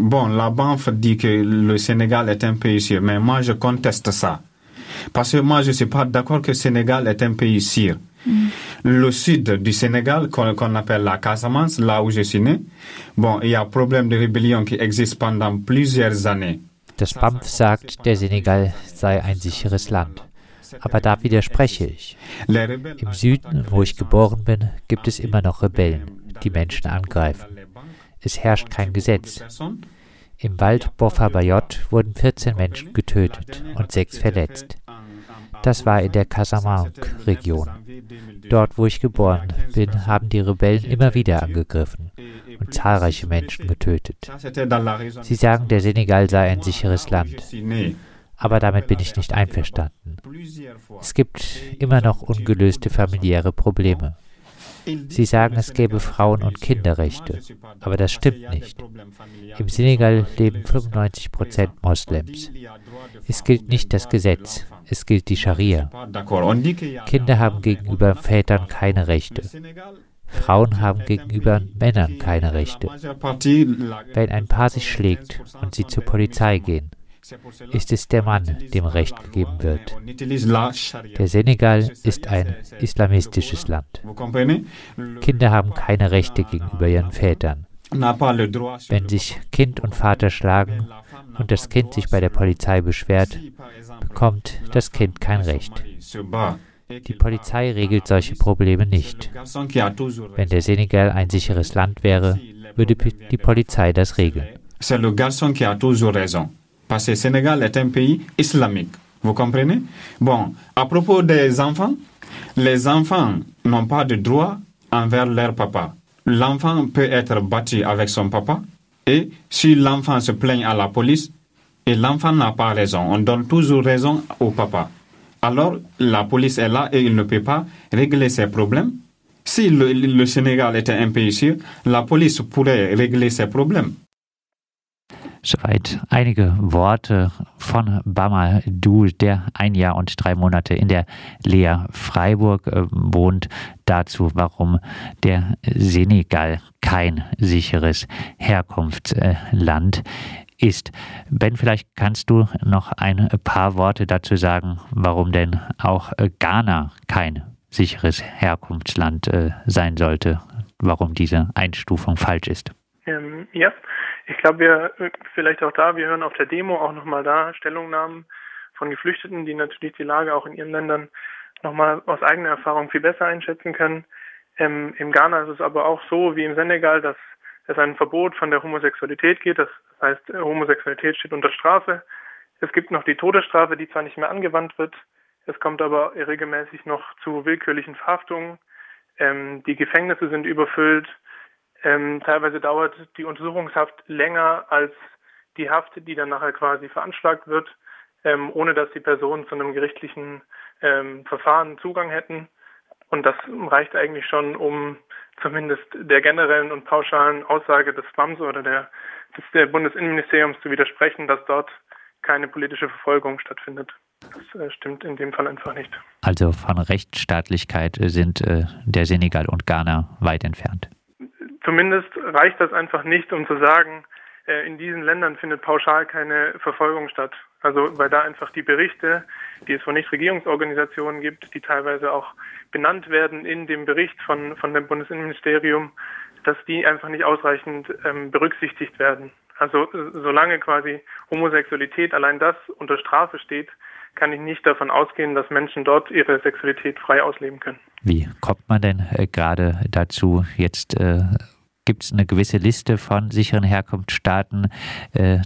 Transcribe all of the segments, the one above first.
Bon, la banque dit que le Sénégal est un pays sûr, mais moi je conteste ça. Parce que moi je ne suis pas d'accord que le Sénégal est un pays sûr. Mm. Le sud du Sénégal, qu'on qu appelle la Casamance, là où je suis né, bon, il y a un problème de rébellion qui existe pendant plusieurs années. Das BAMF sagt, der Senegal sei ein sicheres Land. Aber da widerspreche ich. Im Süden, wo ich geboren bin, gibt es immer noch Rebellen, die Menschen angreifen. Es herrscht kein Gesetz. Im Wald Bofa Bayot wurden 14 Menschen getötet und sechs verletzt. Das war in der Casamance-Region. Dort, wo ich geboren bin, haben die Rebellen immer wieder angegriffen und zahlreiche Menschen getötet. Sie sagen, der Senegal sei ein sicheres Land. Aber damit bin ich nicht einverstanden. Es gibt immer noch ungelöste familiäre Probleme. Sie sagen, es gäbe Frauen- und Kinderrechte, aber das stimmt nicht. Im Senegal leben 95 Prozent Moslems. Es gilt nicht das Gesetz, es gilt die Scharia. Kinder haben gegenüber Vätern keine Rechte. Frauen haben gegenüber Männern keine Rechte. Wenn ein Paar sich schlägt und sie zur Polizei gehen, ist es der Mann, dem Recht gegeben wird. Der Senegal ist ein islamistisches Land. Kinder haben keine Rechte gegenüber ihren Vätern. Wenn sich Kind und Vater schlagen und das Kind sich bei der Polizei beschwert, bekommt das Kind kein Recht. Die Polizei regelt solche Probleme nicht. Wenn der Senegal ein sicheres Land wäre, würde die Polizei das regeln. C'est le garçon qui a toujours raison. Parce que le Sénégal est un pays islamique. Vous comprenez? Bon, à propos des enfants, les enfants n'ont pas de droit envers leur papa. L'enfant peut être battu avec son papa et si l'enfant se plaint à la police et l'enfant n'a pas raison, on donne toujours raison au papa. Alors la police est là et il ne peut pas régler ses problèmes. Si le, le Sénégal était un pays sûr, la police pourrait régler ses problèmes. Soweit einige Worte von Bama Du, der ein Jahr und drei Monate in der Lea Freiburg äh, wohnt, dazu, warum der Senegal kein sicheres Herkunftsland ist. Ben, vielleicht kannst du noch ein paar Worte dazu sagen, warum denn auch Ghana kein sicheres Herkunftsland äh, sein sollte, warum diese Einstufung falsch ist. Ähm, ja, ich glaube, wir vielleicht auch da, wir hören auf der Demo auch nochmal da Stellungnahmen von Geflüchteten, die natürlich die Lage auch in ihren Ländern nochmal aus eigener Erfahrung viel besser einschätzen können. Ähm, Im Ghana ist es aber auch so wie im Senegal, dass es ein Verbot von der Homosexualität geht. Das heißt, Homosexualität steht unter Strafe. Es gibt noch die Todesstrafe, die zwar nicht mehr angewandt wird, es kommt aber regelmäßig noch zu willkürlichen Verhaftungen. Ähm, die Gefängnisse sind überfüllt. Ähm, teilweise dauert die Untersuchungshaft länger als die Haft, die dann nachher quasi veranschlagt wird, ähm, ohne dass die Personen zu einem gerichtlichen ähm, Verfahren Zugang hätten. Und das reicht eigentlich schon, um zumindest der generellen und pauschalen Aussage des BAMS oder der, des der Bundesinnenministeriums zu widersprechen, dass dort keine politische Verfolgung stattfindet. Das äh, stimmt in dem Fall einfach nicht. Also von Rechtsstaatlichkeit sind äh, der Senegal und Ghana weit entfernt zumindest reicht das einfach nicht, um zu sagen, äh, in diesen Ländern findet pauschal keine Verfolgung statt. Also weil da einfach die Berichte, die es von Nichtregierungsorganisationen gibt, die teilweise auch benannt werden in dem Bericht von, von dem Bundesinnenministerium, dass die einfach nicht ausreichend ähm, berücksichtigt werden. Also solange quasi Homosexualität allein das unter Strafe steht, kann ich nicht davon ausgehen, dass Menschen dort ihre Sexualität frei ausleben können. Wie kommt man denn äh, gerade dazu? Jetzt äh, gibt es eine gewisse Liste von sicheren Herkunftsstaaten. Äh,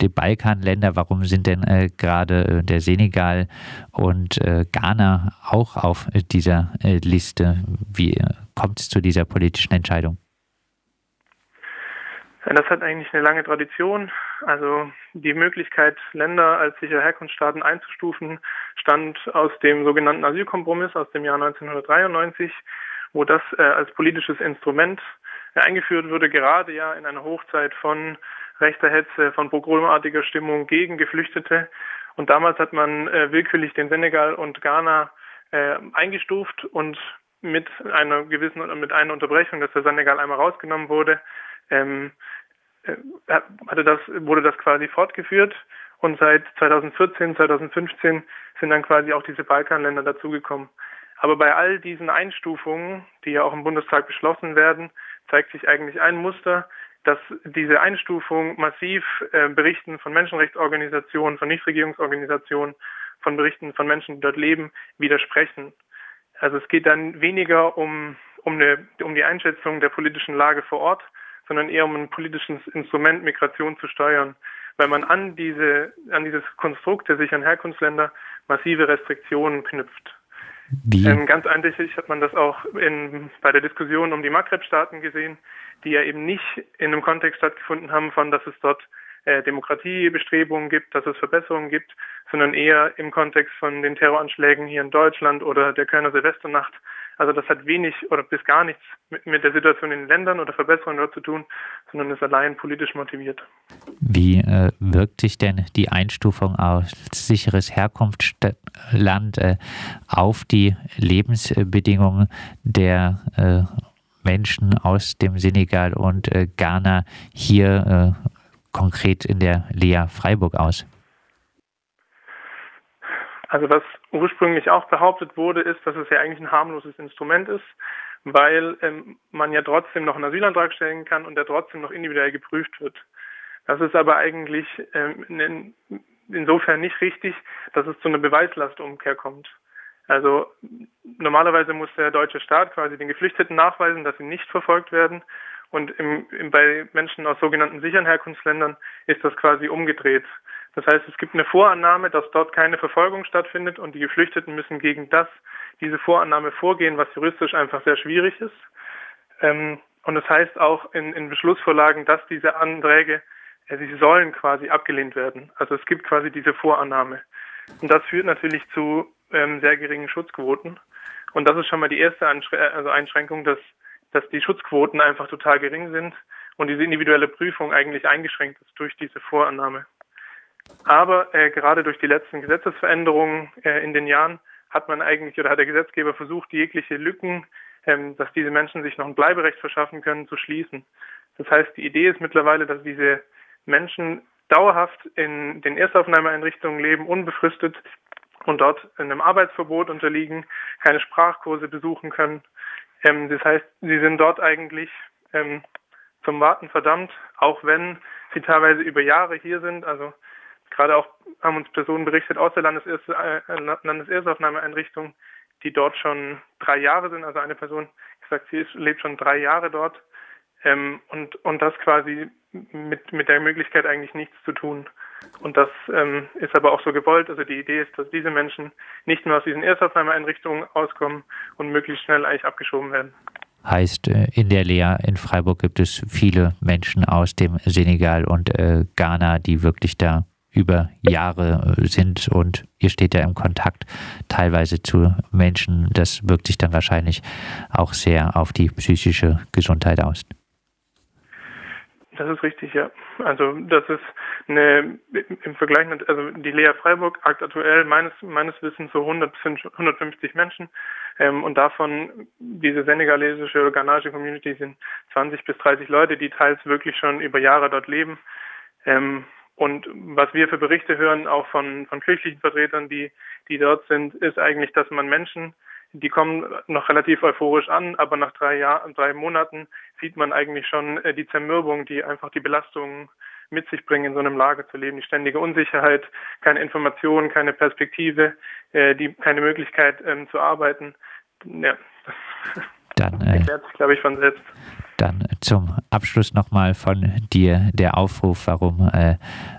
die Balkanländer, warum sind denn äh, gerade äh, der Senegal und äh, Ghana auch auf dieser äh, Liste? Wie kommt es zu dieser politischen Entscheidung? Das hat eigentlich eine lange Tradition. Also die Möglichkeit, Länder als sichere Herkunftsstaaten einzustufen, stand aus dem sogenannten Asylkompromiss aus dem Jahr 1993, wo das äh, als politisches Instrument eingeführt wurde, gerade ja in einer Hochzeit von rechter Hetze, von pogromartiger Stimmung gegen Geflüchtete. Und damals hat man äh, willkürlich den Senegal und Ghana äh, eingestuft und mit einer gewissen mit einer Unterbrechung, dass der Senegal einmal rausgenommen wurde, ähm, äh, hatte das, wurde das quasi fortgeführt und seit 2014, 2015 sind dann quasi auch diese Balkanländer dazugekommen. Aber bei all diesen Einstufungen, die ja auch im Bundestag beschlossen werden, zeigt sich eigentlich ein Muster, dass diese Einstufung massiv äh, Berichten von Menschenrechtsorganisationen, von Nichtregierungsorganisationen, von Berichten von Menschen, die dort leben, widersprechen. Also es geht dann weniger um, um, eine, um die Einschätzung der politischen Lage vor Ort, sondern eher um ein politisches Instrument, Migration zu steuern, weil man an diese, an dieses Konstrukt der sicheren Herkunftsländer massive Restriktionen knüpft. Ähm, ganz eindeutig hat man das auch in, bei der Diskussion um die Maghreb-Staaten gesehen, die ja eben nicht in einem Kontext stattgefunden haben von, dass es dort äh, Demokratiebestrebungen gibt, dass es Verbesserungen gibt, sondern eher im Kontext von den Terroranschlägen hier in Deutschland oder der Kölner Silvesternacht. Also das hat wenig oder bis gar nichts mit, der Situation in den Ländern oder Verbesserungen dort zu tun, sondern ist allein politisch motiviert. Wie äh, wirkt sich denn die Einstufung als sicheres Herkunftsland äh, auf die Lebensbedingungen der äh, Menschen aus dem Senegal und äh, Ghana hier äh, konkret in der Lea Freiburg aus? Also was ursprünglich auch behauptet wurde, ist, dass es ja eigentlich ein harmloses Instrument ist, weil ähm, man ja trotzdem noch einen Asylantrag stellen kann und der trotzdem noch individuell geprüft wird. Das ist aber eigentlich ähm, in, insofern nicht richtig, dass es zu einer Beweislastumkehr kommt. Also normalerweise muss der deutsche Staat quasi den Geflüchteten nachweisen, dass sie nicht verfolgt werden. Und im, im, bei Menschen aus sogenannten sicheren Herkunftsländern ist das quasi umgedreht. Das heißt, es gibt eine Vorannahme, dass dort keine Verfolgung stattfindet und die Geflüchteten müssen gegen das, diese Vorannahme vorgehen, was juristisch einfach sehr schwierig ist. Ähm, und das heißt auch in, in Beschlussvorlagen, dass diese Anträge, äh, sie sollen quasi abgelehnt werden. Also es gibt quasi diese Vorannahme. Und das führt natürlich zu ähm, sehr geringen Schutzquoten. Und das ist schon mal die erste Anschre also Einschränkung, dass, dass die Schutzquoten einfach total gering sind und diese individuelle Prüfung eigentlich eingeschränkt ist durch diese Vorannahme. Aber äh, gerade durch die letzten Gesetzesveränderungen äh, in den Jahren hat man eigentlich oder hat der Gesetzgeber versucht, jegliche Lücken, ähm, dass diese Menschen sich noch ein Bleiberecht verschaffen können, zu schließen. Das heißt, die Idee ist mittlerweile, dass diese Menschen dauerhaft in den Erstaufnahmeeinrichtungen leben, unbefristet und dort einem Arbeitsverbot unterliegen, keine Sprachkurse besuchen können. Ähm, das heißt, sie sind dort eigentlich ähm, zum Warten verdammt, auch wenn sie teilweise über Jahre hier sind. Also gerade auch haben uns Personen berichtet aus der Landeserste, äh, Landeserstaufnahmeeinrichtung, die dort schon drei Jahre sind. Also eine Person gesagt, sie ist, lebt schon drei Jahre dort ähm, und und das quasi mit mit der Möglichkeit eigentlich nichts zu tun. Und das ähm, ist aber auch so gewollt. Also die Idee ist, dass diese Menschen nicht nur aus diesen Erstaufnahmeeinrichtungen auskommen und möglichst schnell eigentlich abgeschoben werden. Heißt, äh, in der Lea in Freiburg gibt es viele Menschen aus dem Senegal und äh, Ghana, die wirklich da über Jahre äh, sind und ihr steht ja im Kontakt teilweise zu Menschen. Das wirkt sich dann wahrscheinlich auch sehr auf die psychische Gesundheit aus. Das ist richtig, ja. Also das ist eine im Vergleich mit, also die Lea Freiburg aktuell meines meines Wissens so 100 150 Menschen ähm, und davon diese senegalesische oder ghanaische Community sind 20 bis 30 Leute, die teils wirklich schon über Jahre dort leben. Ähm, und was wir für Berichte hören, auch von, von kirchlichen Vertretern, die, die dort sind, ist eigentlich, dass man Menschen die kommen noch relativ euphorisch an, aber nach drei Jahren, drei Monaten sieht man eigentlich schon äh, die Zermürbung, die einfach die Belastungen mit sich bringen, in so einem Lager zu leben, die ständige Unsicherheit, keine Information, keine Perspektive, äh, die keine Möglichkeit ähm, zu arbeiten. Ja, dann, äh, erklärt sich, glaube ich, von selbst. Dann zum Abschluss nochmal von dir der Aufruf, warum äh,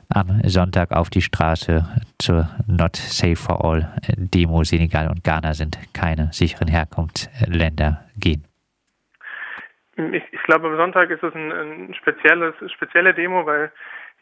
am Sonntag auf die Straße zur Not Safe for All Demo Senegal und Ghana sind keine sicheren Herkunftsländer gehen. Ich, ich glaube, am Sonntag ist es ein, ein spezielles, spezielle Demo, weil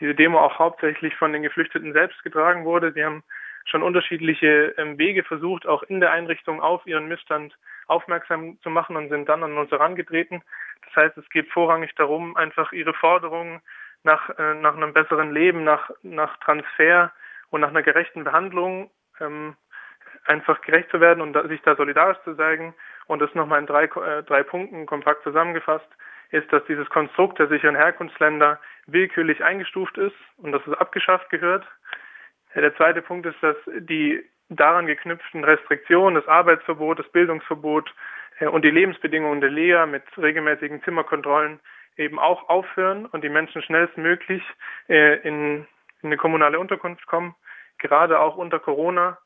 diese Demo auch hauptsächlich von den Geflüchteten selbst getragen wurde. Sie haben schon unterschiedliche ähm, Wege versucht, auch in der Einrichtung auf ihren Missstand aufmerksam zu machen und sind dann an uns herangetreten. Das heißt, es geht vorrangig darum, einfach ihre Forderungen nach, äh, nach einem besseren Leben, nach, nach Transfer und nach einer gerechten Behandlung ähm, einfach gerecht zu werden und da, sich da solidarisch zu zeigen. Und das nochmal in drei, äh, drei Punkten kompakt zusammengefasst ist, dass dieses Konstrukt der sicheren Herkunftsländer willkürlich eingestuft ist und dass es abgeschafft gehört. Der zweite Punkt ist, dass die daran geknüpften Restriktionen, das Arbeitsverbot, das Bildungsverbot äh, und die Lebensbedingungen der Lehrer mit regelmäßigen Zimmerkontrollen eben auch aufhören und die Menschen schnellstmöglich äh, in, in eine kommunale Unterkunft kommen, gerade auch unter Corona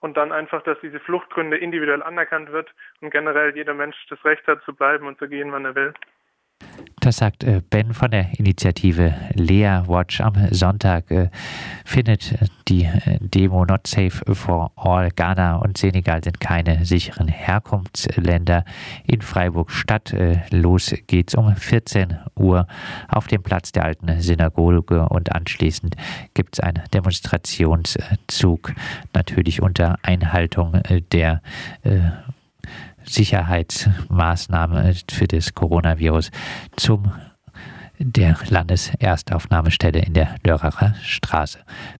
und dann einfach, dass diese Fluchtgründe individuell anerkannt wird und generell jeder Mensch das Recht hat zu bleiben und zu gehen, wann er will. Das sagt äh, Ben von der Initiative Lea Watch am Sonntag. Äh, findet die äh, Demo Not Safe for All. Ghana und Senegal sind keine sicheren Herkunftsländer. In Freiburg Stadt los geht's um 14 Uhr auf dem Platz der alten Synagoge und anschließend gibt es einen Demonstrationszug, natürlich unter Einhaltung der Sicherheitsmaßnahmen für das Coronavirus zum der Landeserstaufnahmestelle in der Lörracher Straße.